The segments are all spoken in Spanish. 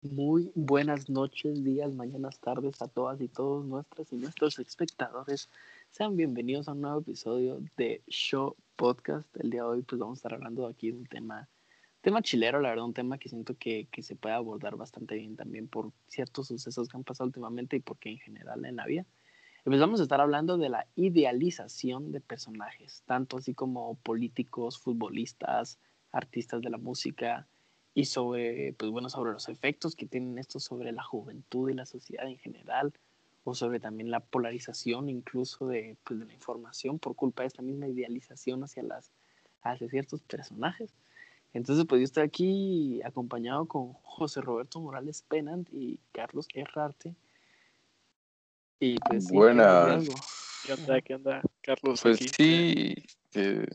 Muy buenas noches, días, mañanas, tardes a todas y todos nuestras y nuestros espectadores. Sean bienvenidos a un nuevo episodio de Show Podcast. El día de hoy pues vamos a estar hablando aquí de un tema, tema chilero, la verdad, un tema que siento que, que se puede abordar bastante bien también por ciertos sucesos que han pasado últimamente y porque en general en la vida. Pues vamos a estar hablando de la idealización de personajes, tanto así como políticos, futbolistas, artistas de la música y sobre, pues bueno, sobre los efectos que tienen estos sobre la juventud y la sociedad en general, o sobre también la polarización incluso de, pues, de la información por culpa de esta misma idealización hacia, las, hacia ciertos personajes. Entonces, pues yo estoy aquí acompañado con José Roberto Morales Penant y Carlos Herrarte. Y pues, Buenas. ¿Qué onda? ¿Qué onda, Carlos? Pues sí, que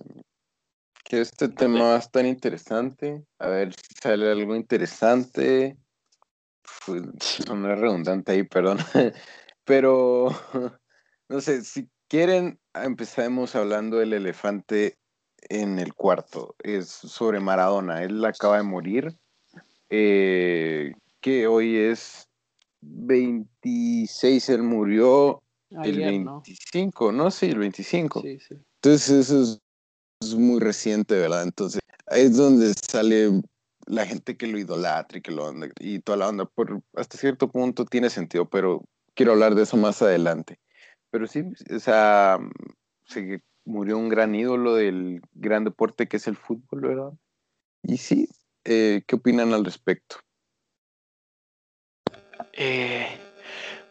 que este tema va a estar interesante. A ver si sale algo interesante. Pues, no es redundante ahí, perdón. Pero, no sé, si quieren, empecemos hablando del elefante en el cuarto. Es sobre Maradona. Él acaba de morir. Eh, que hoy es 26, él murió el 25, ¿no? Sí, el 25. Sí, sí. Entonces eso es es muy reciente, ¿verdad? Entonces, ahí es donde sale la gente que lo idolatra y que lo y toda la onda. Por, hasta cierto punto tiene sentido, pero quiero hablar de eso más adelante. Pero sí, o sea, se murió un gran ídolo del gran deporte que es el fútbol, ¿verdad? Y sí, eh, ¿qué opinan al respecto? Eh,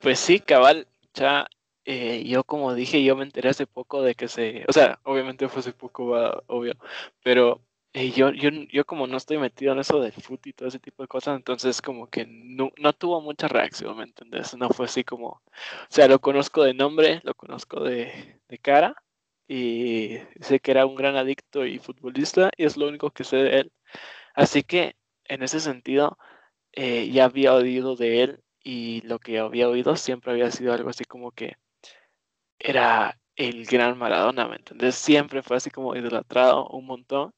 pues sí, cabal, ya eh, yo como dije, yo me enteré hace poco de que se, o sea, obviamente fue hace poco, obvio, pero eh, yo, yo, yo como no estoy metido en eso del fútbol y todo ese tipo de cosas, entonces como que no, no tuvo mucha reacción, ¿me entendés? No fue así como, o sea, lo conozco de nombre, lo conozco de, de cara y sé que era un gran adicto y futbolista y es lo único que sé de él. Así que en ese sentido, eh, ya había oído de él y lo que había oído siempre había sido algo así como que era el gran Maradona, ¿me entendés? Siempre fue así como idolatrado un montón.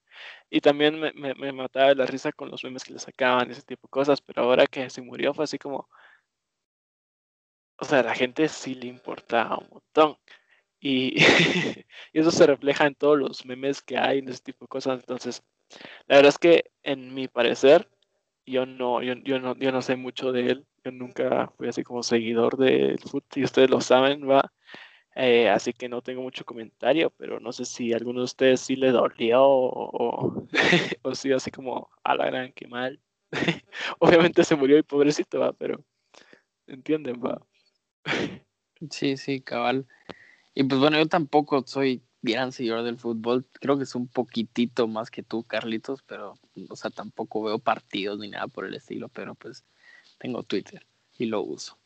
Y también me, me, mataba la risa con los memes que le sacaban ese tipo de cosas, pero ahora que se murió fue así como... O sea, a la gente sí le importaba un montón. Y, y eso se refleja en todos los memes que hay en ese tipo de cosas. Entonces, la verdad es que en mi parecer, yo no, yo, yo no, yo no sé mucho de él. Yo nunca fui así como seguidor del fútbol, y ustedes lo saben, va. Eh, así que no tengo mucho comentario, pero no sé si a alguno de ustedes sí le dolió o, o, si así como a la gran que mal. Obviamente se murió y pobrecito va, pero entienden va. sí, sí, cabal. Y pues bueno, yo tampoco soy gran seguidor del fútbol. Creo que es un poquitito más que tú, Carlitos, pero, o sea, tampoco veo partidos ni nada por el estilo, pero pues tengo Twitter y lo uso.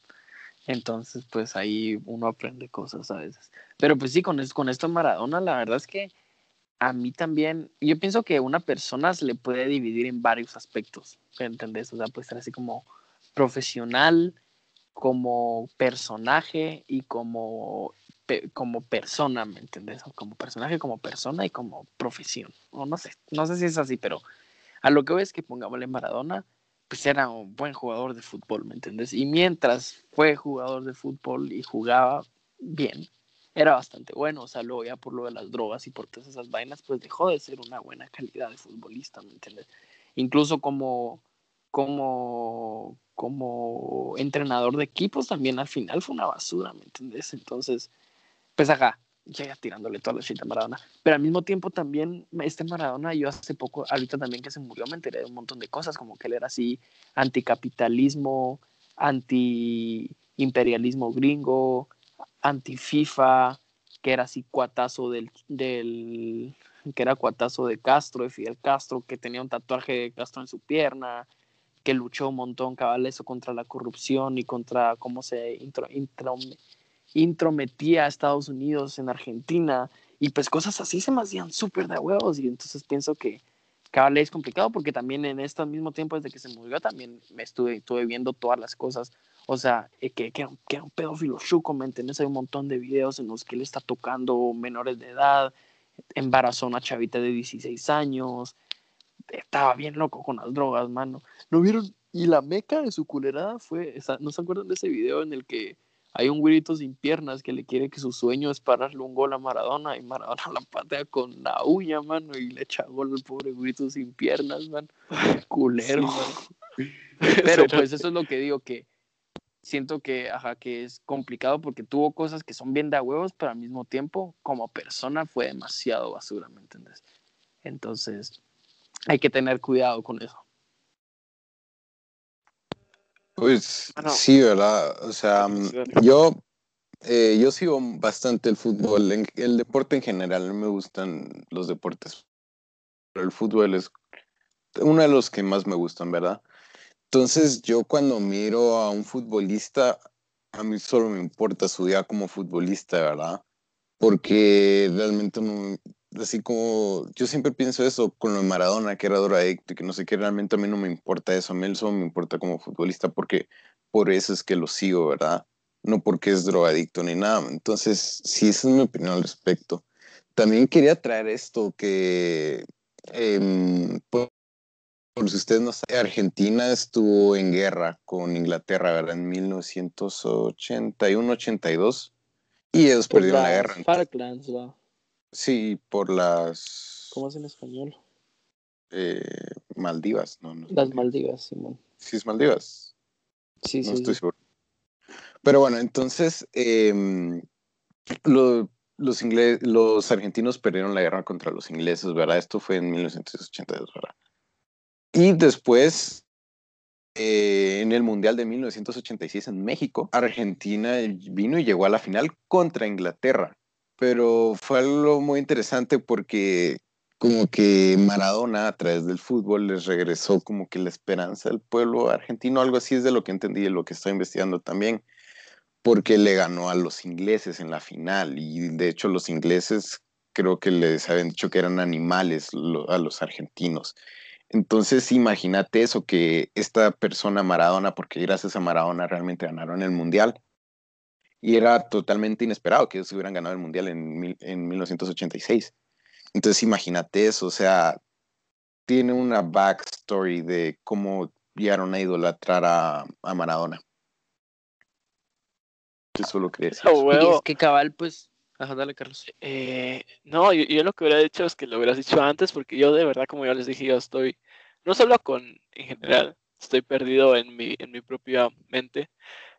Entonces, pues ahí uno aprende cosas a veces. Pero pues sí, con, con esto Maradona, la verdad es que a mí también, yo pienso que una persona se le puede dividir en varios aspectos, ¿entendés? O sea, puede ser así como profesional, como personaje y como, como persona, ¿me entendés? Como personaje, como persona y como profesión. O no sé, no sé si es así, pero a lo que veo es que pongámosle Maradona, pues era un buen jugador de fútbol, ¿me entiendes? Y mientras fue jugador de fútbol y jugaba bien, era bastante bueno, o sea, luego ya por lo de las drogas y por todas esas vainas, pues dejó de ser una buena calidad de futbolista, ¿me entiendes? Incluso como, como, como entrenador de equipos también al final fue una basura, ¿me entiendes? Entonces, pues acá, llega tirándole toda la shit a Maradona. Pero al mismo tiempo también, este Maradona, yo hace poco, ahorita también que se murió, me enteré de un montón de cosas, como que él era así, anticapitalismo, anti-imperialismo gringo, anti-FIFA, que era así cuatazo del, del, que era cuatazo de Castro, de Fidel Castro, que tenía un tatuaje de Castro en su pierna, que luchó un montón, cabal, eso contra la corrupción y contra cómo se intro, intro intrometía a Estados Unidos en Argentina y pues cosas así se me hacían súper de huevos y entonces pienso que cada vez es complicado porque también en este mismo tiempo desde que se murió también me estuve, estuve viendo todas las cosas, o sea, eh, que, que, era un pedófilo chuco, ¿me entiendes? Hay un montón de videos en los que él está tocando menores de edad, embarazó a una chavita de 16 años, estaba bien loco con las drogas, mano. ¿No vieron? Y la meca de su culerada fue, ¿no se acuerdan de ese video en el que hay un güirito sin piernas que le quiere que su sueño es pararle un gol a Maradona y Maradona la patea con la uña, mano, y le echa gol al pobre güirito sin piernas, man. Culero, Pero pues eso es lo que digo, que siento que, ajá, que es complicado porque tuvo cosas que son bien de huevos, pero al mismo tiempo, como persona, fue demasiado basura, ¿me entiendes? Entonces, hay que tener cuidado con eso. Pues sí, ¿verdad? O sea, mm, yo, eh, yo sigo bastante el fútbol, el deporte en general, me gustan los deportes, pero el fútbol es uno de los que más me gustan, ¿verdad? Entonces yo cuando miro a un futbolista, a mí solo me importa su día como futbolista, ¿verdad? Porque realmente no, así como yo siempre pienso eso con lo de Maradona, que era drogadicto y que no sé qué, realmente a mí no me importa eso, a mí solo me importa como futbolista porque por eso es que lo sigo, ¿verdad? No porque es drogadicto ni nada. Entonces, sí, esa es mi opinión al respecto. También quería traer esto que, em, por, si ustedes no saben, Argentina estuvo en guerra con Inglaterra, ¿verdad? En 1981-82 y ellos perdieron la guerra. Falklands. Sí, por las... ¿Cómo es en español? Eh, Maldivas, ¿no? las Maldivas, Simón. Sí, es Maldivas. Sí, sí. No estoy seguro. Pero bueno, entonces em, los, los argentinos perdieron la guerra contra los ingleses, ¿verdad? Esto fue en 1982, ¿verdad? Y después, eh, en el Mundial de 1986 en México, Argentina vino y llegó a la final contra Inglaterra pero fue algo muy interesante porque como que Maradona a través del fútbol les regresó como que la esperanza del pueblo argentino, algo así es de lo que entendí y lo que estoy investigando también, porque le ganó a los ingleses en la final y de hecho los ingleses creo que les habían dicho que eran animales a los argentinos. Entonces imagínate eso, que esta persona Maradona, porque gracias a Maradona realmente ganaron el mundial, y era totalmente inesperado que ellos hubieran ganado el Mundial en, en 1986. Entonces imagínate eso, o sea, tiene una backstory de cómo llegaron a idolatrar a, a Maradona. Eso lo que oh, es que cabal, pues... Ajá, dale, Carlos. Eh, no, yo, yo, lo que hubiera dicho es que lo hubieras dicho antes, porque yo de verdad, como ya les dije, yo estoy, no solo con, en general, estoy perdido en mi, en mi propia mente.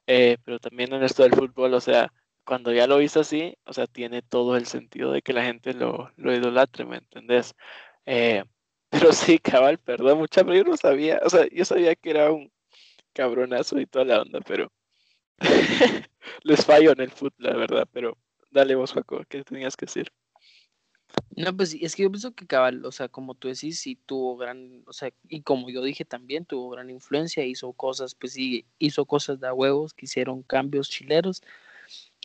Eh, pero también en esto del fútbol, o sea, cuando ya lo hizo así, o sea, tiene todo el sentido de que la gente lo, lo idolatre, ¿me entendés? Eh, pero sí, cabal, perdón, mucha, pero yo no sabía, o sea, yo sabía que era un cabronazo y toda la onda, pero les fallo en el fútbol, la verdad, pero dale vos, Jaco, ¿qué tenías que decir? No, pues es que yo pienso que cabal, o sea, como tú decís, sí tuvo gran, o sea, y como yo dije también, tuvo gran influencia, hizo cosas, pues sí, hizo cosas de huevos, que hicieron cambios chileros,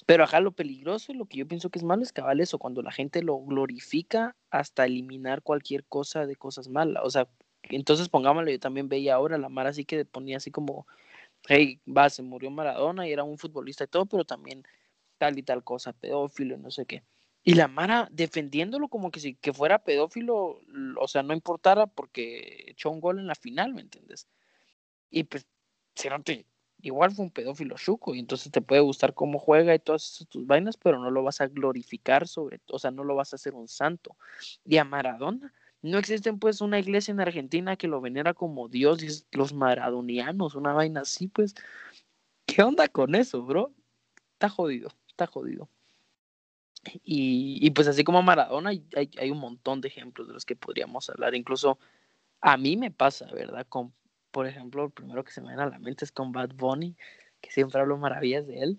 pero ajá, lo peligroso, lo que yo pienso que es malo es cabal eso, cuando la gente lo glorifica hasta eliminar cualquier cosa de cosas malas, o sea, entonces pongámoslo, yo también veía ahora, la Mara así que ponía así como, hey, va, se murió Maradona y era un futbolista y todo, pero también tal y tal cosa, pedófilo, no sé qué. Y la Mara defendiéndolo como que si que fuera pedófilo, o sea, no importara porque echó un gol en la final, ¿me entiendes? Y pues, te, igual fue un pedófilo chuco, y entonces te puede gustar cómo juega y todas tus vainas, pero no lo vas a glorificar sobre, o sea, no lo vas a hacer un santo. Y a Maradona, no existen pues una iglesia en Argentina que lo venera como Dios, y los maradonianos, una vaina así, pues, ¿qué onda con eso, bro? Está jodido, está jodido. Y, pues así como Maradona, hay, hay, un montón de ejemplos de los que podríamos hablar. Incluso a mí me pasa, ¿verdad? Con, por ejemplo, el primero que se me viene a la mente es con Bad Bunny, que siempre hablo maravillas de él,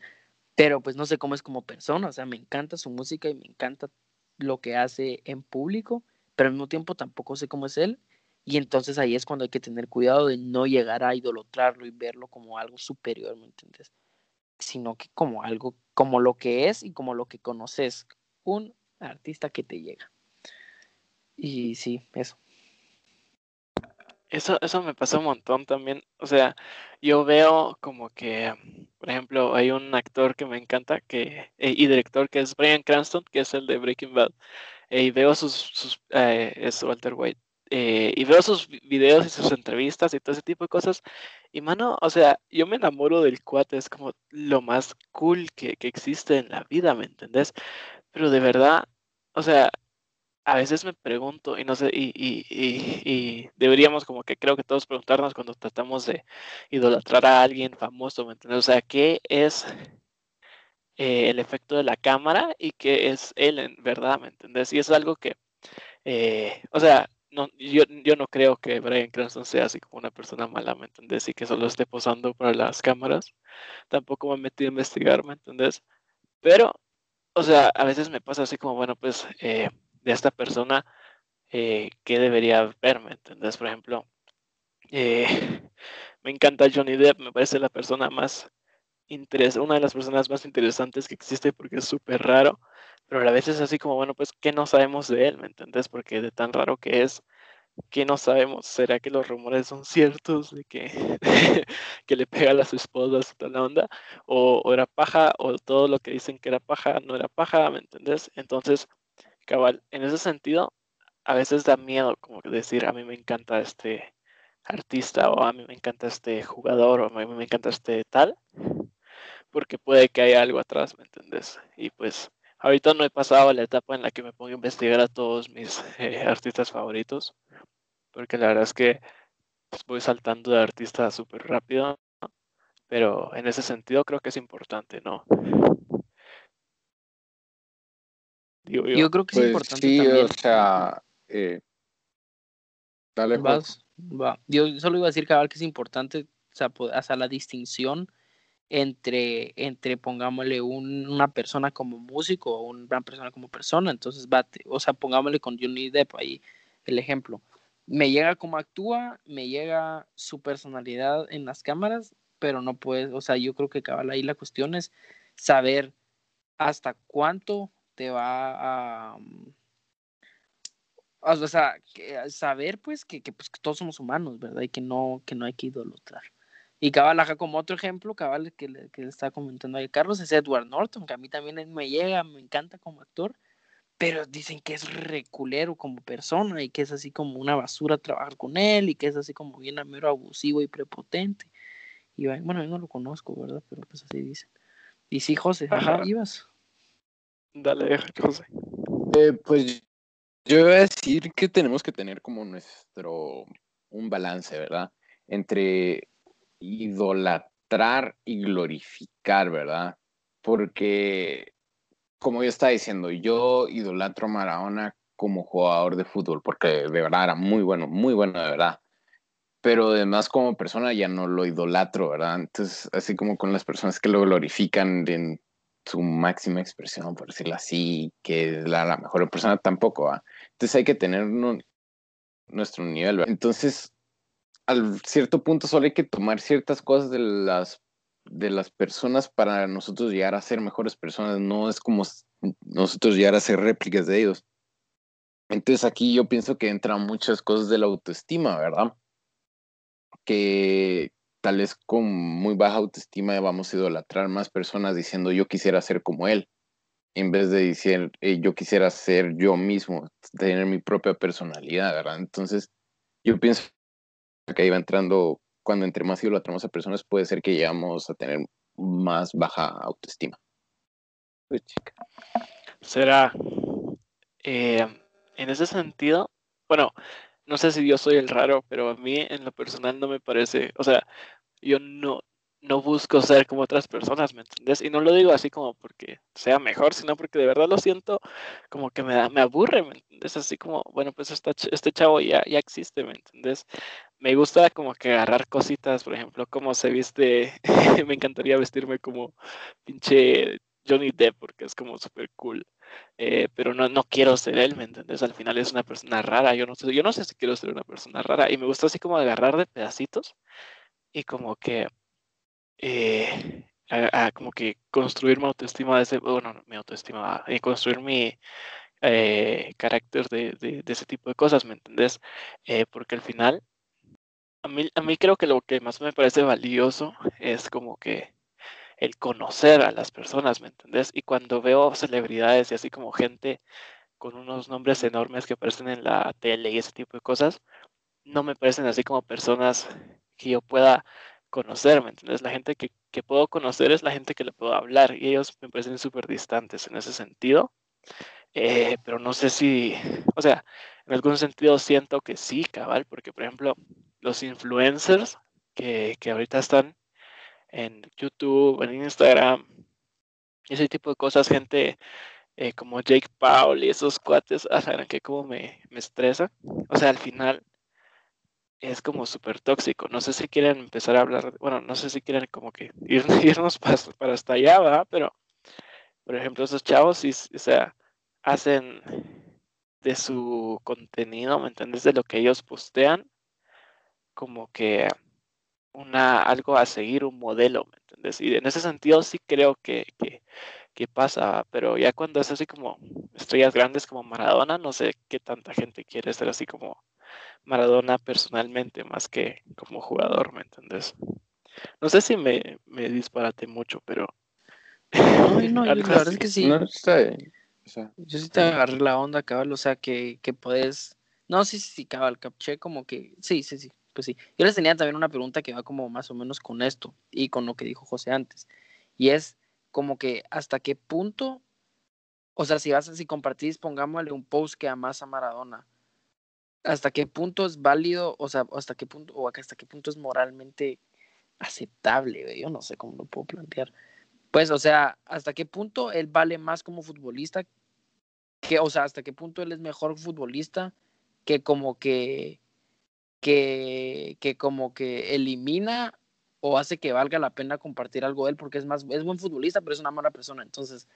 pero pues no sé cómo es como persona, o sea, me encanta su música y me encanta lo que hace en público, pero al mismo tiempo tampoco sé cómo es él. Y entonces ahí es cuando hay que tener cuidado de no llegar a idolatrarlo y verlo como algo superior, ¿me entiendes? Sino que como algo como lo que es y como lo que conoces, un artista que te llega. Y sí, eso. Eso, eso me pasa un montón también. O sea, yo veo como que, por ejemplo, hay un actor que me encanta que, eh, y director que es Brian Cranston, que es el de Breaking Bad. y veo sus, sus eh, es Walter White. Eh, y veo sus videos y sus entrevistas y todo ese tipo de cosas. Y mano, o sea, yo me enamoro del cuate, es como lo más cool que, que existe en la vida, ¿me entendés? Pero de verdad, o sea, a veces me pregunto, y no sé, y, y, y, deberíamos como que creo que todos preguntarnos cuando tratamos de idolatrar a alguien famoso, ¿me entiendes? O sea, ¿qué es eh, el efecto de la cámara y qué es él en verdad, ¿me entiendes? Y es algo que, eh, o sea, no, yo, yo no creo que Brian Cranston sea así como una persona mala, ¿me entendés? Y que solo esté posando para las cámaras. Tampoco me he metido a investigar, ¿me entendés? Pero, o sea, a veces me pasa así como, bueno, pues... Eh, de esta persona eh, que debería ver, ¿me entendés? Por ejemplo, eh, me encanta Johnny Depp, me parece la persona más una de las personas más interesantes que existe porque es súper raro, pero a veces es así como, bueno, pues, ¿qué no sabemos de él? ¿Me entendés? Porque de tan raro que es, ¿qué no sabemos? ¿Será que los rumores son ciertos de que, que le pega a su esposa toda la onda? O, o era paja, o todo lo que dicen que era paja no era paja, ¿me entendés? Entonces, cabal, en ese sentido, a veces da miedo como decir, a mí me encanta este artista o a mí me encanta este jugador o a mí me encanta este tal, porque puede que haya algo atrás, ¿me entendés? Y pues ahorita no he pasado la etapa en la que me pongo a investigar a todos mis eh, artistas favoritos, porque la verdad es que pues, voy saltando de artista súper rápido, pero en ese sentido creo que es importante, ¿no? yo. creo que es pues importante sí, también. o sea, eh, dale Vas, va. Yo solo iba a decir, cabal, que es importante o sea, hacer la distinción entre, entre pongámosle una persona como músico o una persona como persona. Entonces, va, o sea, pongámosle con Johnny Depp ahí el ejemplo. Me llega cómo actúa, me llega su personalidad en las cámaras, pero no puedes, o sea, yo creo que cabal ahí la cuestión es saber hasta cuánto te va a, mm, o sea, saber pues que, pues que, todos somos humanos, ¿verdad? Y que no, que no hay que idolatrar. Y cabal, acá como otro ejemplo, cabal, que le, que le está comentando ahí Carlos, es Edward Norton, que a mí también me llega, me encanta como actor, pero dicen que es reculero como persona y que es así como una basura trabajar con él y que es así como bien mero abusivo y prepotente. Y bueno, yo no lo conozco, ¿verdad? Pero pues así dicen. Y sí, José, ajá, ibas. Dale, José. Eh, pues yo voy a decir que tenemos que tener como nuestro, un balance, ¿verdad? Entre idolatrar y glorificar, ¿verdad? Porque, como yo estaba diciendo, yo idolatro a Maradona como jugador de fútbol, porque de verdad era muy bueno, muy bueno de verdad. Pero además como persona ya no lo idolatro, ¿verdad? Entonces, así como con las personas que lo glorifican en su máxima expresión, por decirlo así, que es la, mejor persona tampoco, ¿va? Entonces hay que tener nuestro nivel, Entonces, al cierto punto solo hay que tomar ciertas cosas de las, de las personas para nosotros llegar a ser mejores personas, no es como nosotros llegar a ser réplicas de ellos. Entonces aquí yo pienso que entran muchas cosas de la autoestima, ¿verdad? Que, tal vez con muy baja autoestima vamos a idolatrar más personas diciendo yo quisiera ser como él, en vez de decir yo quisiera ser yo mismo, tener mi propia personalidad, ¿verdad? Entonces, yo pienso que ahí va entrando, cuando entre más idolatramos a personas, puede ser que llegamos a tener más baja autoestima. Pues, Será, eh, en ese sentido, bueno, no sé si yo soy el raro, pero a mí en lo personal no me parece, o sea, yo no, no busco ser como otras personas, ¿me entiendes? Y no lo digo así como porque sea mejor, sino porque de verdad lo siento como que me, da, me aburre, ¿me entiendes? Así como, bueno, pues este chavo ya, ya existe, ¿me entiendes? Me gusta como que agarrar cositas, por ejemplo, como se viste, me encantaría vestirme como pinche Johnny Depp porque es como súper cool. Eh, pero no, no quiero ser él, ¿me entiendes? Al final es una persona rara, yo no, sé, yo no sé si quiero ser una persona rara y me gusta así como agarrar de pedacitos y como que, eh, como que construir mi autoestima de ese, bueno, mi autoestima, y construir mi eh, carácter de, de, ese tipo de cosas, ¿me entendés? porque al final, a mí, a mí creo que lo que más me parece valioso es como que el conocer a las personas, ¿me entendés? Y cuando veo celebridades y así como gente con unos nombres enormes que aparecen en la tele y ese tipo de cosas, no me parecen así como personas que yo pueda conocer, ¿me entiendes? La gente que, que puedo conocer es la gente que le puedo hablar y ellos me parecen súper distantes en ese sentido. Eh, pero no sé si, o sea, en algún sentido siento que sí, cabal, porque por ejemplo, los influencers que, que ahorita están en YouTube, en Instagram, ese tipo de cosas, gente eh, como Jake Paul y esos cuates, ah, saben que como me, me estresa. O sea, al final es como súper tóxico. No sé si quieren empezar a hablar, bueno, no sé si quieren como que irnos para, para hasta allá, ¿verdad? Pero, por ejemplo, esos chavos, sí, o sea, hacen de su contenido, ¿me entiendes? De lo que ellos postean, como que una, algo a seguir, un modelo, ¿me entiendes? Y en ese sentido sí creo que, que, que, pasa, pero ya cuando es así como estrellas grandes como Maradona, no sé qué tanta gente quiere ser así como Maradona personalmente, más que como jugador, ¿me entiendes? No sé si me, me disparate mucho, pero... No, no, la verdad es que sí. No, está yo sí te agarré la onda, cabal, o sea, que, que puedes... No, sí, sí, sí, cabal, capché como que... Sí, sí, sí, pues sí. Yo les tenía también una pregunta que va como más o menos con esto y con lo que dijo José antes. Y es como que hasta qué punto, o sea, si vas a, si compartís, pongámosle un post que amas a Maradona, hasta qué punto es válido, o sea, hasta qué punto, o hasta qué punto es moralmente aceptable, yo no sé cómo lo puedo plantear. Pues, o sea, hasta qué punto él vale más como futbolista que, o sea, hasta qué punto él es mejor futbolista que como que, que, que como que elimina o hace que valga la pena compartir algo de él porque es más, es buen futbolista, pero es una mala persona. Entonces,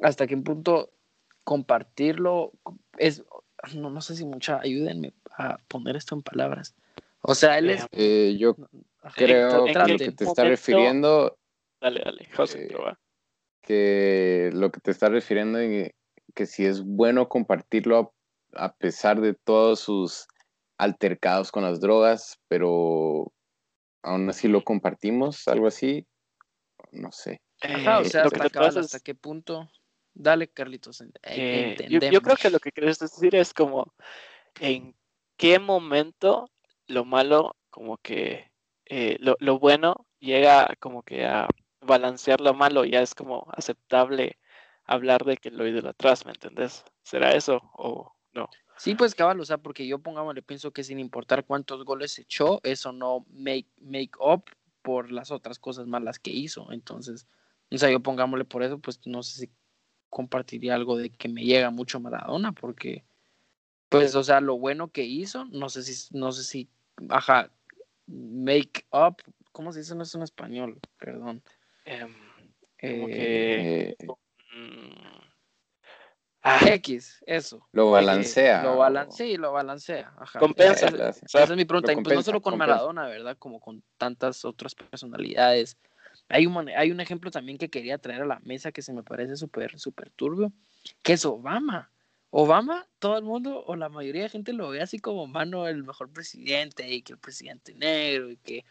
hasta qué punto compartirlo es, no, no sé si mucha, ayúdenme a poner esto en palabras. O sea, él es... Eh, yo creo que lo que te está refiriendo Dale, dale, José, eh, Que lo que te está refiriendo es que si es bueno compartirlo a, pesar de todos sus altercados con las drogas, pero aún así lo compartimos, algo así, no sé. o sea, hasta, qué punto. Dale, Carlitos. yo, yo, creo que lo que quieres decir es como en qué momento lo malo, como que eh, lo, lo, bueno llega como que a balancear lo malo, ya es como aceptable hablar de que lo atrás, ¿me entendés? ¿Será eso o no? Sí, pues cabal, o sea, porque yo pongámosle, pienso que sin importar cuántos goles echó, eso no make, make up por las otras cosas malas que hizo. Entonces, o sea, yo pongámosle por eso, pues no sé si compartiría algo de que me llega mucho Maradona, porque, pues, o sea, lo bueno que hizo, no sé si, no sé si, ajá, make up, ¿cómo se dice eso en español? Perdón. Em, como que. Eh, mm, ah, X, eso. Lo balancea. lo balancea, sí, lo balancea. Compensa. Esa, es mi pregunta. pues no solo con Maradona, ¿verdad? Como con tantas otras personalidades. Hay un, hay un ejemplo también que quería traer a la mesa que se me parece súper, súper turbio, que es Obama. Obama, todo el mundo o la mayoría de gente lo ve así como mano el mejor presidente y que el presidente negro y que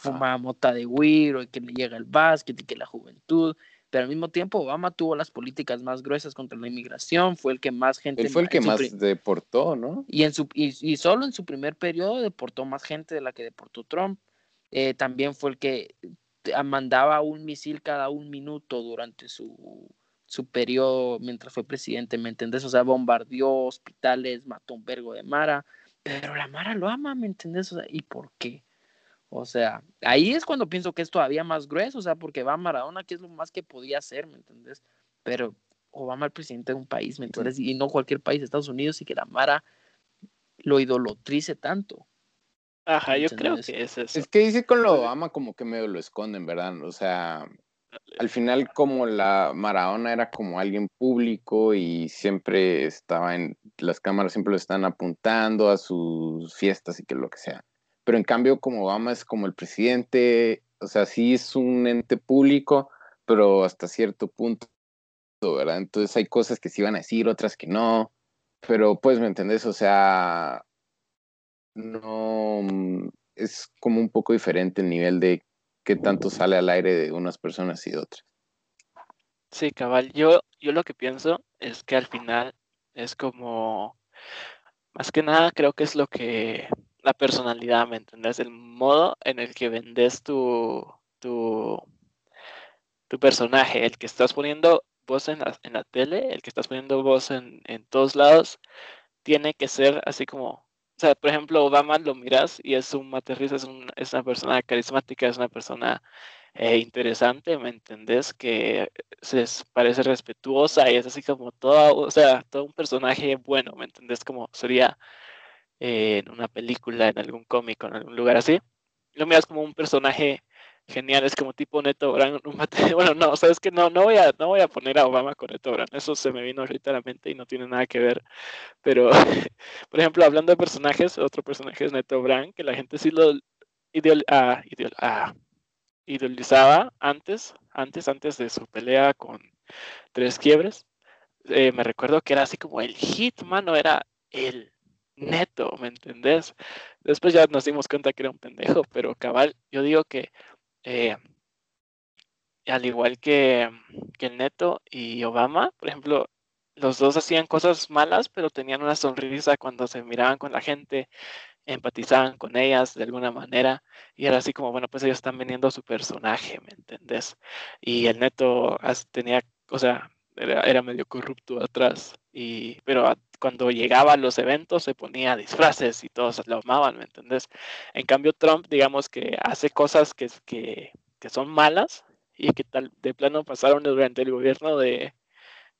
fuma mota de güiro y que le llega el básquet y que la juventud. Pero al mismo tiempo Obama tuvo las políticas más gruesas contra la inmigración, fue el que más gente... Él fue el que más deportó, ¿no? Y, en su, y, solo en su primer periodo deportó más gente de la que deportó Trump. Eh, también fue el que mandaba un misil cada un minuto durante su su periodo mientras fue presidente, ¿me entendés? O sea, bombardeó hospitales, mató un vergo de Mara, pero la Mara lo ama, ¿me entendés? O sea, ¿y por qué? O sea, ahí es cuando pienso que es todavía más grueso, o sea, porque va a Maradona, que es lo más que podía hacer, ¿me entendés? Pero Obama el presidente de un país, ¿me entiendes? Y no cualquier país, Estados Unidos, y que la Mara lo idolotrice tanto. Ajá, yo creo que es eso. Es que dice con lo Obama como que medio lo esconden, ¿verdad? O sea, al final como la Maradona era como alguien público y siempre estaba en, las cámaras siempre lo están apuntando a sus fiestas y que lo que sea. Pero en cambio como Obama es como el presidente, o sea, sí es un ente público, pero hasta cierto punto, ¿verdad? Entonces hay cosas que sí van a decir, otras que no, pero pues, ¿me entendés? O sea, no, mm, es como un poco diferente el nivel de qué tanto sale al aire de unas personas y de otras. Sí, cabal. Yo, yo lo que pienso es que al final Es como, más que nada, creo que es lo que, la personalidad, ¿me entiendes? El modo en el que vendes tu, tu, tu personaje, el que estás poniendo voz en la, en la tele, el que estás poniendo voz en, en todos lados, tiene que ser así como, o sea, por ejemplo, Obama lo miras y es un materriz, es, un, una persona carismática, es una persona eh, interesante, ¿me entendés? Que se parece respetuosa y es así como todo, o sea, todo un personaje bueno, ¿me entendés? Como sería en una película, en algún cómic, en algún lugar así. Lo miras como un personaje genial, es como tipo Neto Brand. bueno, no, sabes que no, no voy a, no voy a poner a Obama con Neto Brand, eso se me vino ahorita a la mente y no tiene nada que ver. Pero, por ejemplo, hablando de personajes, otro personaje es Neto Brand, que la gente sí lo ideal, ah, ah, idealizaba antes, antes, antes de su pelea con Tres Quiebres. Eh, me recuerdo que era así como el hit, mano, era el neto, ¿me entendés? Después ya nos dimos cuenta que era un pendejo, pero cabal, yo digo que eh, al igual que, el neto y Obama, por ejemplo, los dos hacían cosas malas, pero tenían una sonrisa cuando se miraban con la gente, empatizaban con ellas de alguna manera y era así como, bueno, pues ellos están vendiendo su personaje, ¿me entendés? Y el neto tenía, o sea, era, medio corrupto atrás, y, pero cuando llegaba a los eventos se ponía disfraces y todos lo amaban, ¿me entendés? En cambio Trump, digamos que hace cosas que, que, que son malas y que tal de plano pasaron durante el gobierno de,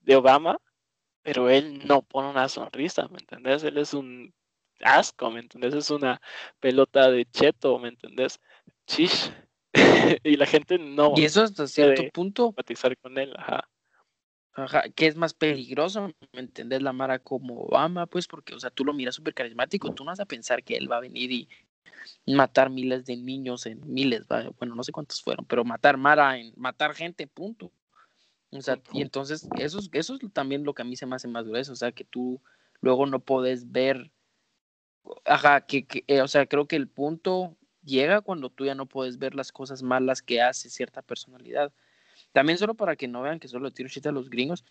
de Obama, pero él no pone una sonrisa, ¿me entendés? Él es un asco, ¿me entendés? Es una pelota de cheto, ¿me entendés? Chish. y la gente no. Y eso hasta cierto punto. Empatizar con él, ajá. Ajá, que es más peligroso, ¿me entendés? La Mara como Obama, pues, porque, o sea, tú lo miras súper carismático, tú no vas a pensar que él va a venir y matar miles de niños en miles, bueno, no sé cuántos fueron, pero matar Mara, en, matar gente, punto. O sea, y entonces eso, eso es también lo que a mí se me hace más grueso, o sea, que tú luego no puedes ver Ajá, que, eh, o sea, creo que el punto llega cuando tú ya no puedes ver las cosas malas que hace cierta personalidad. También solo para que no vean que solo tiro chiste a los gringos,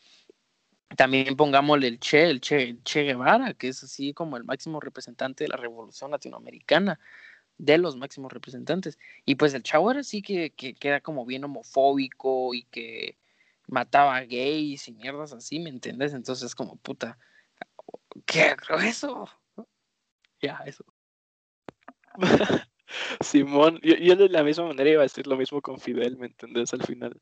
también pongámosle el Che, el Che, che Guevara, que es así como el máximo representante de la revolución latinoamericana, de los máximos representantes. Y pues el chavo era así que, que, era como bien homofóbico y que mataba gays y mierdas así, ¿me entiendes? Entonces como puta, ¿qué eso? Ya, eso. Simón, yo, de la misma manera iba a decir lo mismo con Fidel, ¿me entendés? Al final.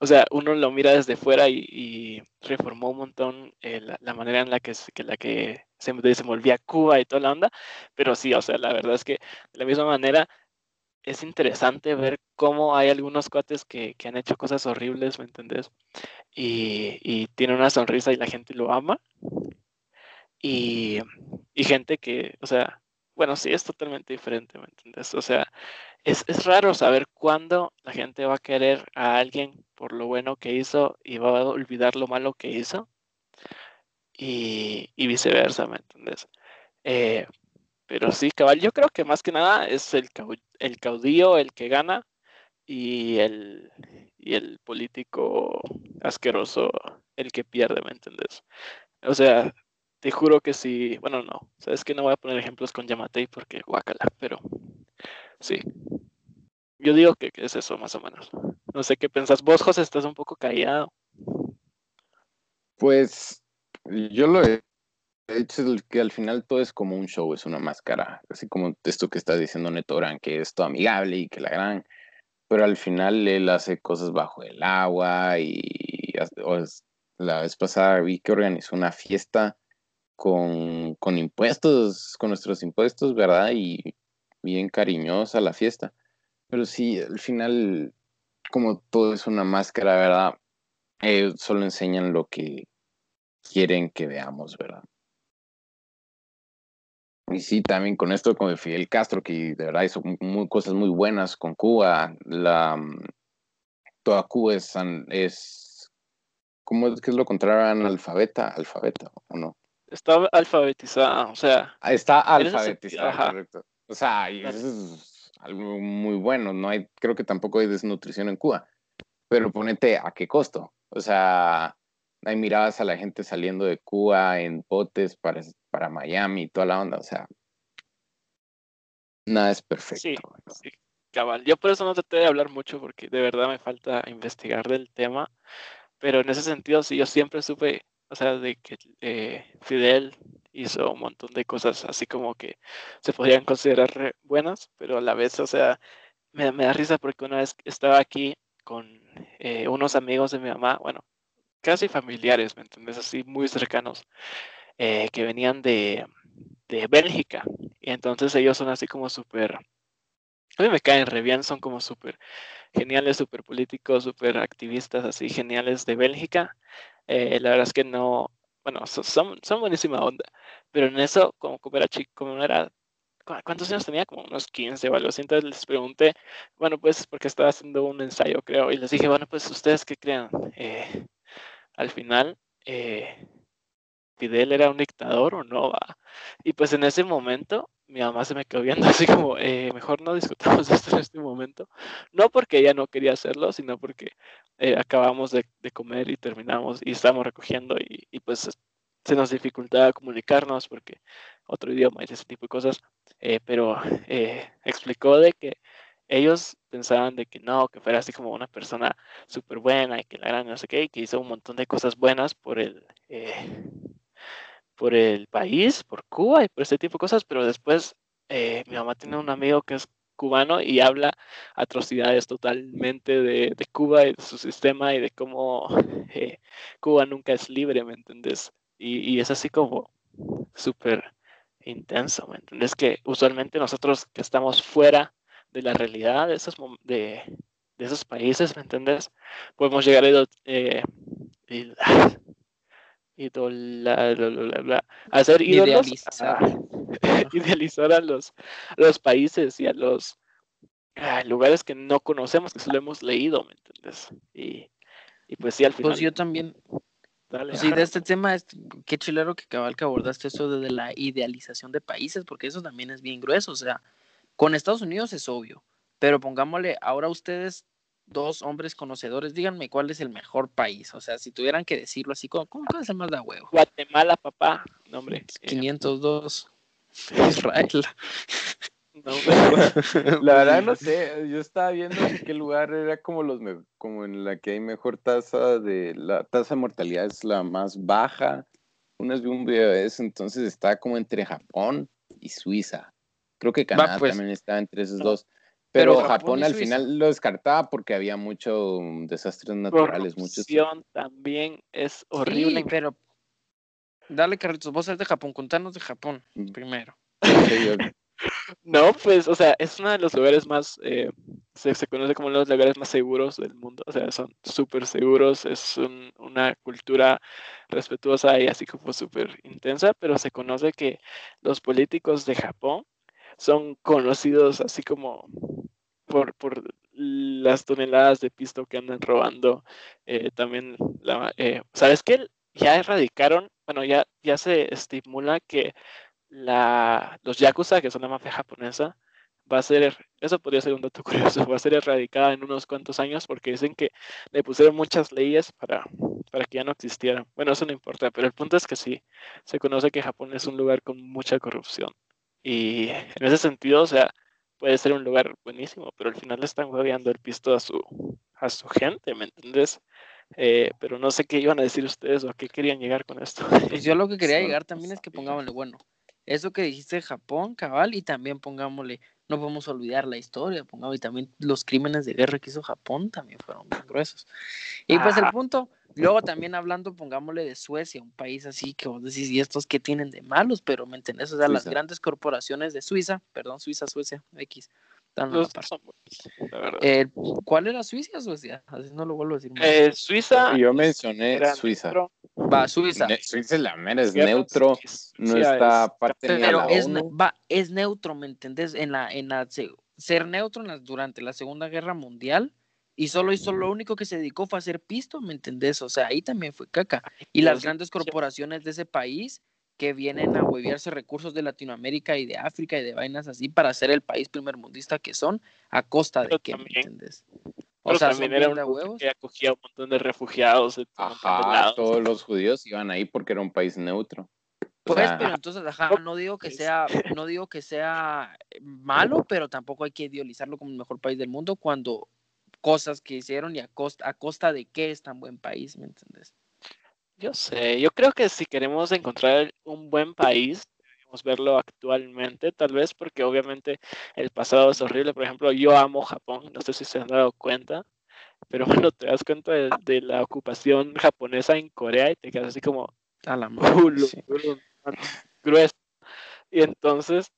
O sea, uno lo mira desde fuera y, reformó un montón eh, la, manera en la que, que, la que se desenvolvía Cuba y toda la onda, pero sí, o sea, la verdad es que de la misma manera es interesante ver cómo hay algunos cuates que, que han hecho cosas horribles, ¿me entendés? Y, y tiene una sonrisa y la gente lo ama y, gente que, o sea, bueno, sí es totalmente diferente, ¿me entiendes? O sea, es, raro saber cuándo la gente va a querer a alguien por lo bueno que hizo y va a olvidar lo malo que hizo y, viceversa, ¿me entiendes? Eh, pero sí, cabal, yo creo que más que nada es el, el caudillo el que gana y el, y el político asqueroso el que pierde, ¿me entiendes? O sea, te juro que sí, bueno, no, sabes que no voy a poner ejemplos con Yamatei porque guacala, pero sí. Yo digo que, es eso, más o menos. No sé qué pensás. Vos, José, estás un poco callado. Pues yo lo he hecho que al final todo es como un show, es una máscara. Así como esto que está diciendo Neto que es todo amigable y que la gran. Pero al final él hace cosas bajo el agua y la vez pasada vi que organizó una fiesta con, con impuestos, con nuestros impuestos, ¿verdad? Y bien cariñosa la fiesta. Pero sí, al final, como todo es una máscara, ¿verdad? Ellos solo enseñan lo que quieren que veamos, ¿verdad? Y sí, también con esto con Fidel Castro, que de verdad hizo cosas muy buenas con Cuba. La, mm, toda Cuba es, es ¿cómo es que es lo contrario a analfabeta? ¿Alfabeta o no? Está alfabetizada, o sea. Ah, está alfabetizada, correcto. O sea, eso es algo muy bueno. No hay, creo que tampoco hay desnutrición en Cuba. Pero ponete a qué costo. O sea, ahí mirabas a la gente saliendo de Cuba en botes para, para Miami y toda la onda, o sea, nada es perfecto. Sí, cabal. Yo por eso no traté de hablar mucho porque de verdad me falta investigar del tema, pero en ese sentido sí, yo siempre supe, o sea, de que eh, Fidel hizo un montón de cosas así como que se podían considerar buenas, pero a la vez, o sea, me, me da risa porque una vez estaba aquí con eh, unos amigos de mi mamá, bueno, casi familiares, ¿me entiendes? Así muy cercanos, eh, que venían de, de Bélgica. Y entonces ellos son así como súper, a mí me caen re bien, son como súper geniales, súper políticos, súper activistas, así geniales de Bélgica. Eh, la verdad es que no, bueno, son, son buenísima onda, pero en eso, como, como era chico, como era ¿cuántos años tenía? Como unos 15 o algo así. Entonces les pregunté, bueno, pues porque estaba haciendo un ensayo, creo, y les dije, bueno, pues ustedes qué creen. Eh, al final, eh, Fidel era un dictador o no va. Y pues en ese momento mi mamá se me quedó viendo así como, eh, mejor no discutamos esto en este momento. No porque ella no quería hacerlo, sino porque eh, acabamos de, comer y terminamos y estábamos recogiendo y, y, pues se nos dificultaba comunicarnos porque otro idioma y ese tipo de cosas. pero explicó de que ellos pensaban de que no, que fuera así como una persona súper buena y que la gran no sé qué, y que hizo un montón de cosas buenas por el, eh, por el país, por Cuba y por ese tipo de cosas, pero después eh, mi mamá tiene un amigo que es cubano y habla atrocidades totalmente de, Cuba y de su sistema y de cómo eh, Cuba nunca es libre, ¿me entiendes? Y, es así como súper intenso, ¿me entiendes? Que usualmente nosotros que estamos fuera de la realidad de esos, de, de esos países, ¿me entiendes? Podemos llegar a, eh, hacer ídolos, idealizar a los, los países y a los lugares que no conocemos, que solo hemos leído, ¿me entiendes? Y, y pues sí, al final. Pues yo también. Dale, sí, de este tema, es, qué chilero que cabal que abordaste eso de la idealización de países, porque eso también es bien grueso, o sea, con Estados Unidos es obvio, pero pongámosle ahora ustedes dos hombres conocedores, díganme cuál es el mejor país. O sea, si tuvieran que decirlo así, ¿cómo, cómo es el más de huevo? Guatemala, papá. No, hombre. 502. Israel. No, la verdad no sé, yo estaba viendo en qué lugar era como los como en la que hay mejor tasa de la tasa de mortalidad es la más baja. Unas vi un video de eso, entonces está como entre Japón y Suiza. Creo que Canadá pues. también estaba entre esos dos. Pero, Japón, al final lo descartaba porque había muchos mm, desastres naturales. Muchos... también es horrible. pero dale, Carlitos, vos eres de Japón, contanos de Japón mm. primero. no, pues, o sea, es uno de los lugares más, eh, se, conoce como uno de los lugares más seguros del mundo. O sea, son súper seguros, es una cultura respetuosa y así como súper intensa, pero se conoce que los políticos de Japón son conocidos así como por, por las toneladas de pisto que andan robando. Eh, también, la, eh, ¿sabes qué? Ya erradicaron, bueno, ya, ya se estimula que la, los yakuza, que son la mafia japonesa, va a ser, eso podría ser un dato curioso, va a ser erradicada en unos cuantos años porque dicen que le pusieron muchas leyes para, para que ya no existieran. Bueno, eso no importa, pero el punto es que sí, se conoce que Japón es un lugar con mucha corrupción. Y en ese sentido, o sea, puede ser un lugar buenísimo, pero al final le están jugando el pisto a su, a su gente, ¿me entiendes? Eh, pero no sé qué iban a decir ustedes o a qué querían llegar con esto. Pues yo lo que quería llegar también es que pongámosle, bueno, eso que dijiste de Japón, cabal, y también pongámosle, no podemos olvidar la historia, pongamos, y también los crímenes de guerra que hizo Japón también fueron muy gruesos. Y pues el punto, luego también hablando, pongámosle de Suecia, un país así que vos decís, ¿y estos qué tienen de malos? Pero me entendés, o sea, las grandes corporaciones de Suiza, perdón, Suiza, Suecia, X, eh, ¿Cuál era Suiza o Suecia? Así no lo vuelvo a decir. Eh, Suiza. Yo mencioné Suiza. Va, Suiza. Suiza es la mera, es neutro, no está parte de la es, Va, es neutro, ¿me entendés? En la, en la, ser neutro durante la Segunda Guerra Mundial y solo hizo lo único que se dedicó fue a hacer pisto, ¿me entendés? O sea, ahí también fue caca. Y las grandes corporaciones de ese país que vienen a hueviarse recursos de Latinoamérica y de África y de vainas así para ser el país primermundista que son a costa de qué, ¿me entiendes? o sea, también era un huevos? que acogía un montón de refugiados. Ajá, todos los judíos iban ahí porque era un país neutro. Pues, pero entonces, ajá, no digo que sea, no digo que sea malo, pero tampoco hay que idealizarlo como el mejor país del mundo cuando cosas que hicieron y a costa, a costa de qué es tan buen país, ¿me entiendes? Yo sé, yo creo que si queremos encontrar un buen país, debemos verlo actualmente, tal vez porque obviamente el pasado es horrible. Por ejemplo, yo amo Japón, no sé si se han dado cuenta, pero bueno, te das cuenta de, la ocupación japonesa en Corea y te quedas así como a la grueso. Y entonces,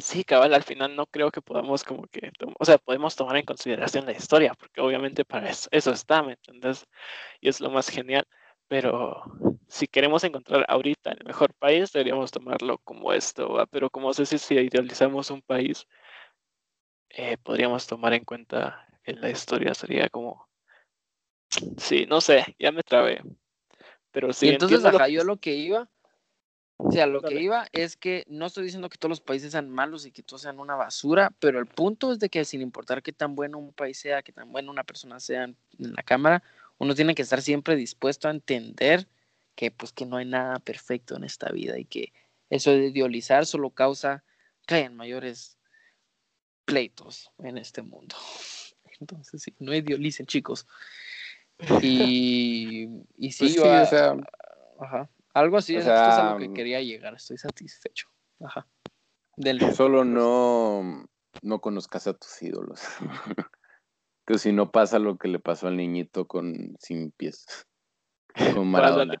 sí, cabal, al final no creo que podamos como que, o sea, podemos tomar en consideración la historia, porque obviamente para eso, está, ¿me entiendes? Y es lo más genial. Pero si queremos encontrar ahorita el mejor país, deberíamos tomarlo como esto, Pero como sé si, si idealizamos un país, eh, podríamos tomar en cuenta en la historia, sería como, sí, no sé, ya me trabé. Pero sí. Y entonces, acá yo lo que iba o sea, lo que iba es que no estoy diciendo que todos los países sean malos y que todos sean una basura, pero el punto es de que sin importar qué tan bueno un país sea, qué tan buena una persona sea en la cámara, uno tiene que estar siempre dispuesto a entender que pues que no hay nada perfecto en esta vida y que eso de idealizar solo causa que hayan mayores pleitos en este mundo. Entonces, sí, no idealicen, chicos. Y, y sí, pues yo, o sea, ajá, algo así, es, a lo que quería llegar, estoy satisfecho. Ajá. Solo no, no conozcas a tus ídolos. que si no pasa lo que le pasó al niñito con sin pies. Con Maradona.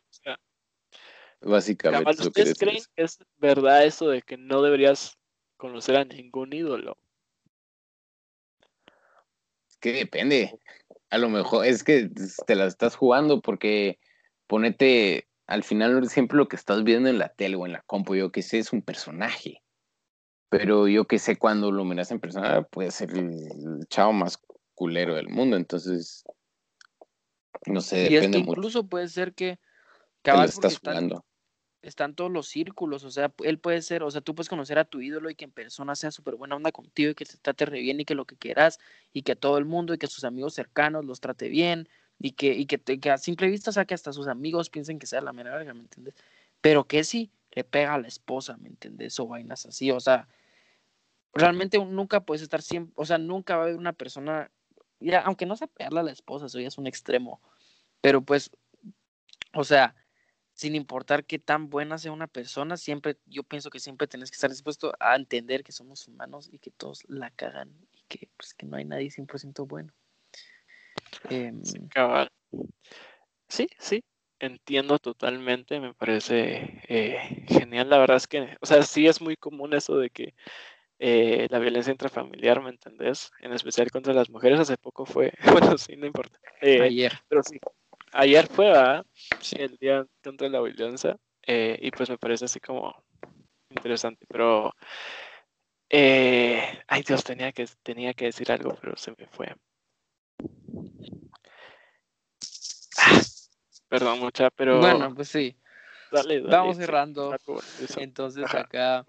Básicamente. ¿Ustedes creen que es verdad eso de que no deberías conocer a ningún ídolo? Es que depende. A lo mejor es que te la estás jugando porque ponete al final siempre lo que estás viendo en la tele o en la compu, yo que sé, es un personaje. Pero yo que sé, cuando lo miras en persona, puede ser el, chavo más culero del mundo. Entonces, no sé, y depende es que incluso puede ser que cabal, estás jugando. Están, todos los círculos, o sea, él puede ser, o sea, tú puedes conocer a tu ídolo y que en persona sea súper buena onda contigo y que te trate re bien y que lo que quieras y que todo el mundo y que sus amigos cercanos los trate bien y que, y que, que a simple vista, o sea, que hasta sus amigos piensen que sea la mera verga, ¿me entiendes? Pero que sí le pega a la esposa, ¿me entiendes? O vainas así, o sea, realmente nunca puedes estar siempre, o sea, nunca va a haber una persona, ya, aunque no se pegarle a la esposa, eso ya es un extremo, pero pues, o sea, sin importar qué tan buena sea una persona, siempre, yo pienso que siempre tienes que estar dispuesto a entender que somos humanos y que todos la cagan y que, pues, que no hay nadie 100% bueno. Em, sí, sí, entiendo totalmente, me parece eh, genial. La verdad es que, o sea, sí es muy común eso de que eh, la violencia intrafamiliar, ¿me entendés? En especial contra las mujeres, hace poco fue, bueno, sí, no importa. Eh, ayer. Pero sí, ayer fue, ¿verdad? Sí. El día contra la violencia, y pues me parece así como interesante, pero... ay Dios, tenía que, tenía que decir algo, pero se me fue. Perdón, mucha, pero. Bueno, pues sí. Vamos cerrando. Entonces, acá.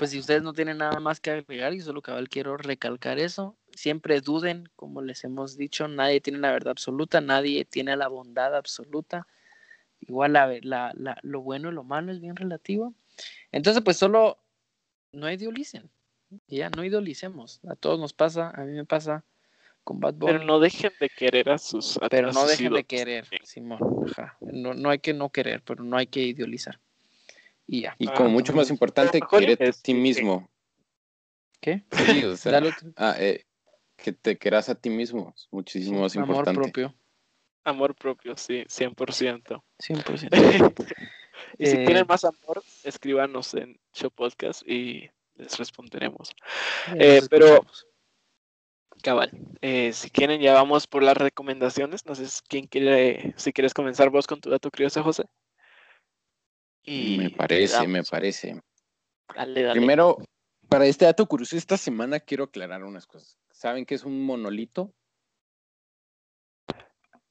Pues si ustedes no tienen nada más que agregar, y solo cabal quiero recalcar eso. Siempre duden, como les hemos dicho, nadie tiene la verdad absoluta, nadie tiene la bondad absoluta. Igual la, la, la, lo bueno y lo malo es bien relativo. Entonces, pues solo no idealicen. Ya, no idolicemos. A todos nos pasa, a mí me pasa pero no dejen de querer a sus Pero no dejen de querer, Simón. No, no hay que no querer, pero no hay que idealizar. Y ya. Y como mucho más importante, querer a ti mismo. ¿Qué? Sí, o sea, ah, eh, que te quieras a ti mismo. Es muchísimo más importante. Amor propio. Amor propio, sí, 100%. 100%. y si tienen eh, más amor, escríbanos en Show Podcast y les responderemos. Eh, pero Cabal. Eh, si quieren, ya vamos por las recomendaciones. No sé quién quiere, si quieres comenzar vos con tu dato curioso, José. Y me parece, me parece. Primero, para este dato curioso, esta semana quiero aclarar unas cosas. ¿Saben qué es un monolito?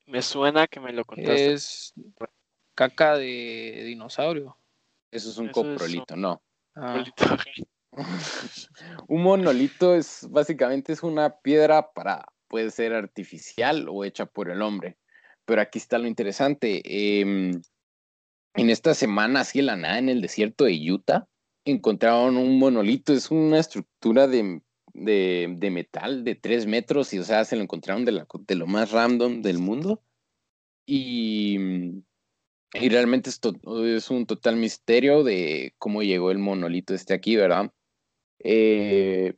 Me suena que me lo contaste. Es caca de dinosaurio. Eso es un coprolito, no. Ah. un monolito es básicamente es una piedra para puede ser artificial o hecha por el hombre. Pero aquí está lo interesante. Em, en esta semana, así en la nada, en el desierto de Utah, encontraron un monolito. Es una estructura de, metal de tres metros y, o sea, se lo encontraron de, de lo más random del mundo. Y, y realmente esto es un total misterio de cómo llegó el monolito este aquí, ¿verdad? Eh,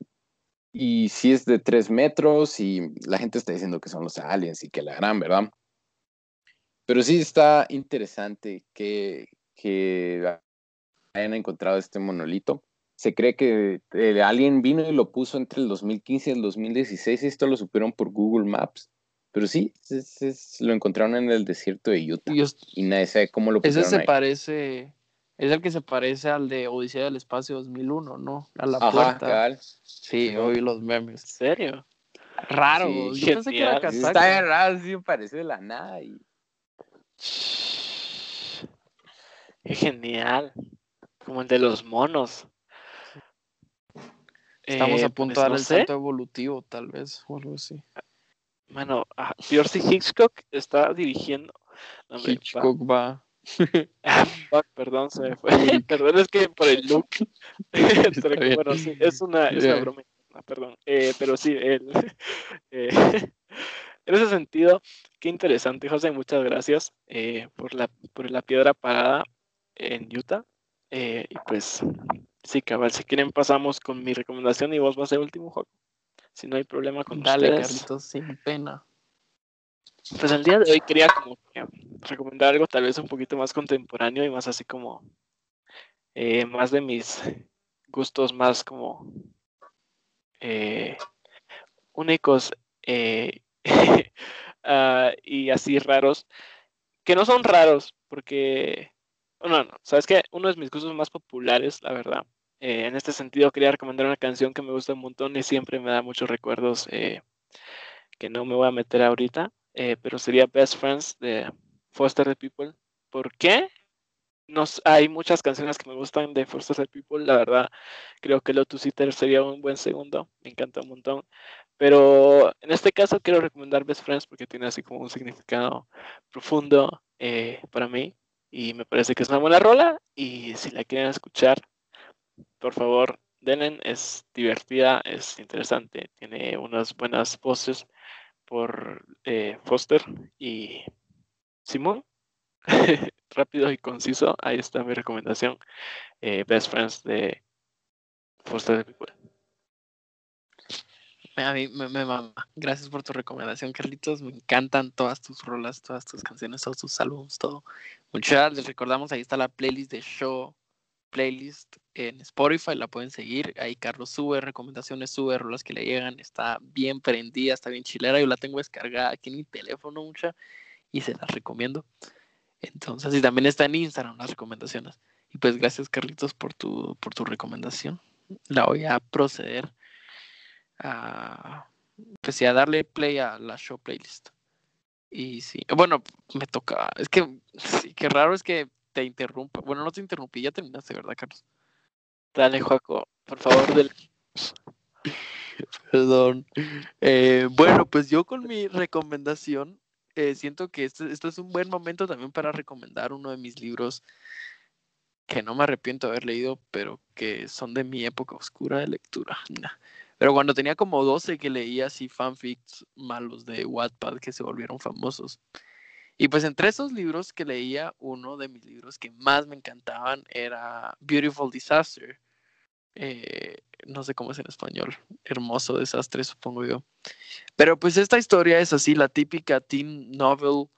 y si es de tres metros y la gente está diciendo que son los aliens y que la gran, ¿verdad? Pero sí está interesante que, que hayan encontrado este monolito. Se cree que el alien vino y lo puso entre el 2015 y el 2016. Esto lo supieron por Google Maps. Pero sí, lo encontraron en el desierto de Utah. Y, nadie sabe cómo lo pusieron Ese se parece es el que se parece al de Odisea del Espacio 2001, ¿no? A la Ajá, puerta. Sí, hoy los memes. ¿En serio? Raro. yo pensé que era Está raro, sí, parece de la nada. Qué genial. Como el de los monos. Estamos a eh, punto de dar el salto evolutivo, tal vez, o algo así. Bueno, Percy Hitchcock está dirigiendo. Hitchcock va Ah, perdón, se me fue. perdón, es que por el look. bueno, sí, es una, es una broma. perdón. Eh, pero sí, él, eh, en ese sentido, qué interesante, José. Muchas gracias eh, por, la, por la piedra parada en Utah. y pues, sí, cabal, si quieren pasamos con mi recomendación y vos vas a ser último juego. Si no hay problema con Dale, Carlitos, sin pena. Pues el día de hoy quería como recomendar algo tal vez un poquito más contemporáneo y más así como eh, más de mis gustos más como eh, únicos eh, ah, y así raros que no son raros porque no, no, sabes que uno de mis gustos más populares, la verdad. en este sentido quería recomendar una canción que me gusta un montón y siempre me da muchos recuerdos que no me voy a meter ahorita eh, pero sería Best Friends de Foster the People. ¿Por qué? Nos, hay muchas canciones que me gustan de Foster the People, la verdad creo que Lotus Eater sería un buen segundo, me encanta un montón. Pero en este caso quiero recomendar Best Friends porque tiene así como un significado profundo eh, para mí y me parece que es una buena rola y si la quieren escuchar, por favor, denle, es divertida, es interesante, tiene unas buenas voces por eh, Foster y Simón. Rápido y conciso, ahí está mi recomendación. Eh, Best Friends de Foster People. A mí me, mama. Gracias por tu recomendación, Carlitos. Me encantan todas tus rolas, todas tus canciones, todos tus álbumes, todo. Muchas les recordamos, ahí está la playlist de show playlist en Spotify, la pueden seguir. Ahí Carlos sube recomendaciones, sube rolas que le llegan, está bien prendida, está bien chilera. Yo la tengo descargada aquí en mi teléfono mucha y se las recomiendo. Entonces, y también está en Instagram las recomendaciones. Y pues gracias Carlitos por tu, por tu recomendación. La voy a proceder a, pues, a darle play a la show playlist. Y sí, bueno, me toca, es que qué raro es que te interrumpa. Bueno, no te interrumpí, ya terminaste, ¿verdad, Carlos? Dale, Joaco, por favor, del... Perdón. Eh, bueno, pues yo con mi recomendación, eh, siento que este, esto es un buen momento también para recomendar uno de mis libros que no me arrepiento de haber leído, pero que son de mi época oscura de lectura. Pero cuando tenía como 12 que leía así fanfics malos de Wattpad que se volvieron famosos. Y pues entre esos libros que leía, uno de mis libros que más me encantaban era Beautiful Disaster. Eh, no sé cómo es en español, hermoso desastre, supongo yo. Pero pues esta historia es así, la típica teen novel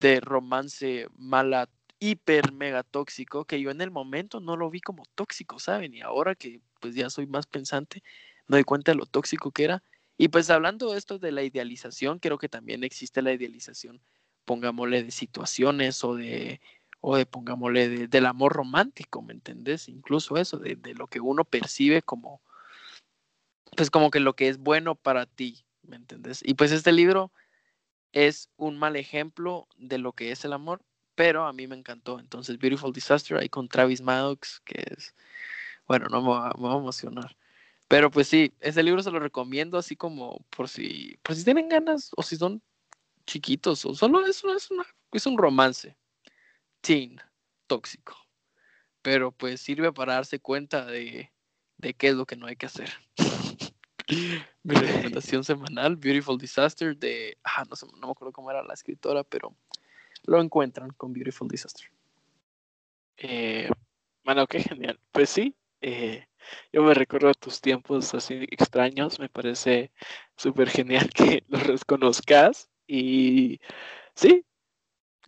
de romance mala, hiper mega tóxico, que yo en el momento no lo vi como tóxico, ¿saben? Y ahora que pues ya soy más pensante, me doy cuenta de lo tóxico que era. Y pues hablando de esto de la idealización, creo que también existe la idealización pongámosle de situaciones o de, o de pongámosle del amor romántico, ¿me entendés? Incluso eso, de, lo que uno percibe como, pues como que lo que es bueno para ti, ¿me entendés? Y pues este libro es un mal ejemplo de lo que es el amor, pero a mí me encantó. Entonces, Beautiful Disaster, ahí con Travis Maddox, que es, bueno, no me va, me va a emocionar. Pero pues sí, ese libro se lo recomiendo así como por si, por si tienen ganas o si son chiquitos o solo es, es, una, es un romance teen tóxico. Pero pues sirve para darse cuenta de, de qué es lo que no hay que hacer. Mi recomendación semanal, Beautiful Disaster, de, ah, no, sé, no me acuerdo cómo era la escritora, pero lo encuentran con Beautiful Disaster. Eh, bueno, qué genial. Pues sí, eh, yo me recuerdo tus tiempos así extraños, me parece súper genial que los reconozcas y sí,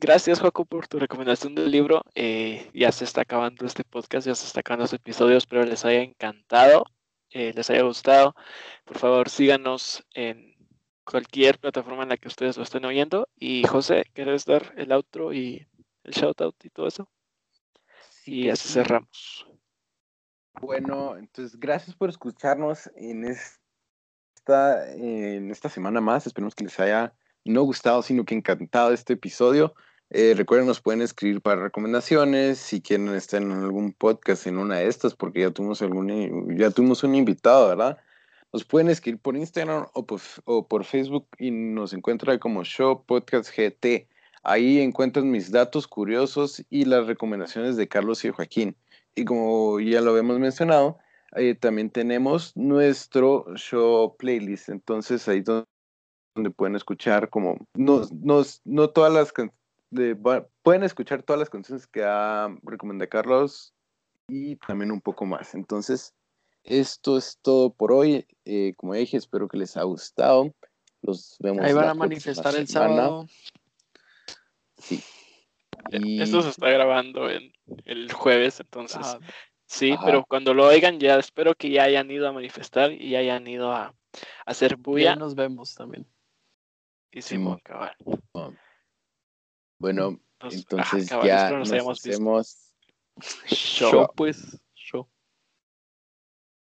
gracias Joaco por tu recomendación del libro. Eh, ya se está acabando este podcast, ya se está acabando este episodio, espero les haya encantado, eh, les haya gustado. Por favor, síganos en cualquier plataforma en la que ustedes lo estén oyendo. Y José, ¿quieres dar el outro y el shout out y todo eso? y así cerramos. Bueno, entonces gracias por escucharnos en esta, en esta semana más. Esperemos que les haya no gustado, sino que encantado este episodio. Eh, recuerden, nos pueden escribir para recomendaciones, si quieren estar en algún podcast en una de estas, porque ya tuvimos, algún, ya tuvimos un invitado, ¿verdad? Nos pueden escribir por Instagram o por, Facebook y nos encuentra como Show Podcast GT. Ahí encuentran mis datos curiosos y las recomendaciones de Carlos y Joaquín. Y como ya lo habíamos mencionado, eh, también tenemos nuestro show playlist. Entonces ahí donde, pueden escuchar como, no, no, no todas las de, pueden escuchar todas las canciones que ha recomendado Carlos y también un poco más. Entonces, esto es todo por hoy. Eh, como dije, espero que les haya gustado. Los vemos. Ahí van a manifestar el sábado. Sí. Esto se está grabando en el jueves, entonces. sí, pero cuando lo oigan, ya espero que ya hayan ido a manifestar y hayan ido a, hacer bulla. nos vemos también. Simón, cabal. Bueno, entonces ya nos, nos hacemos show, pues.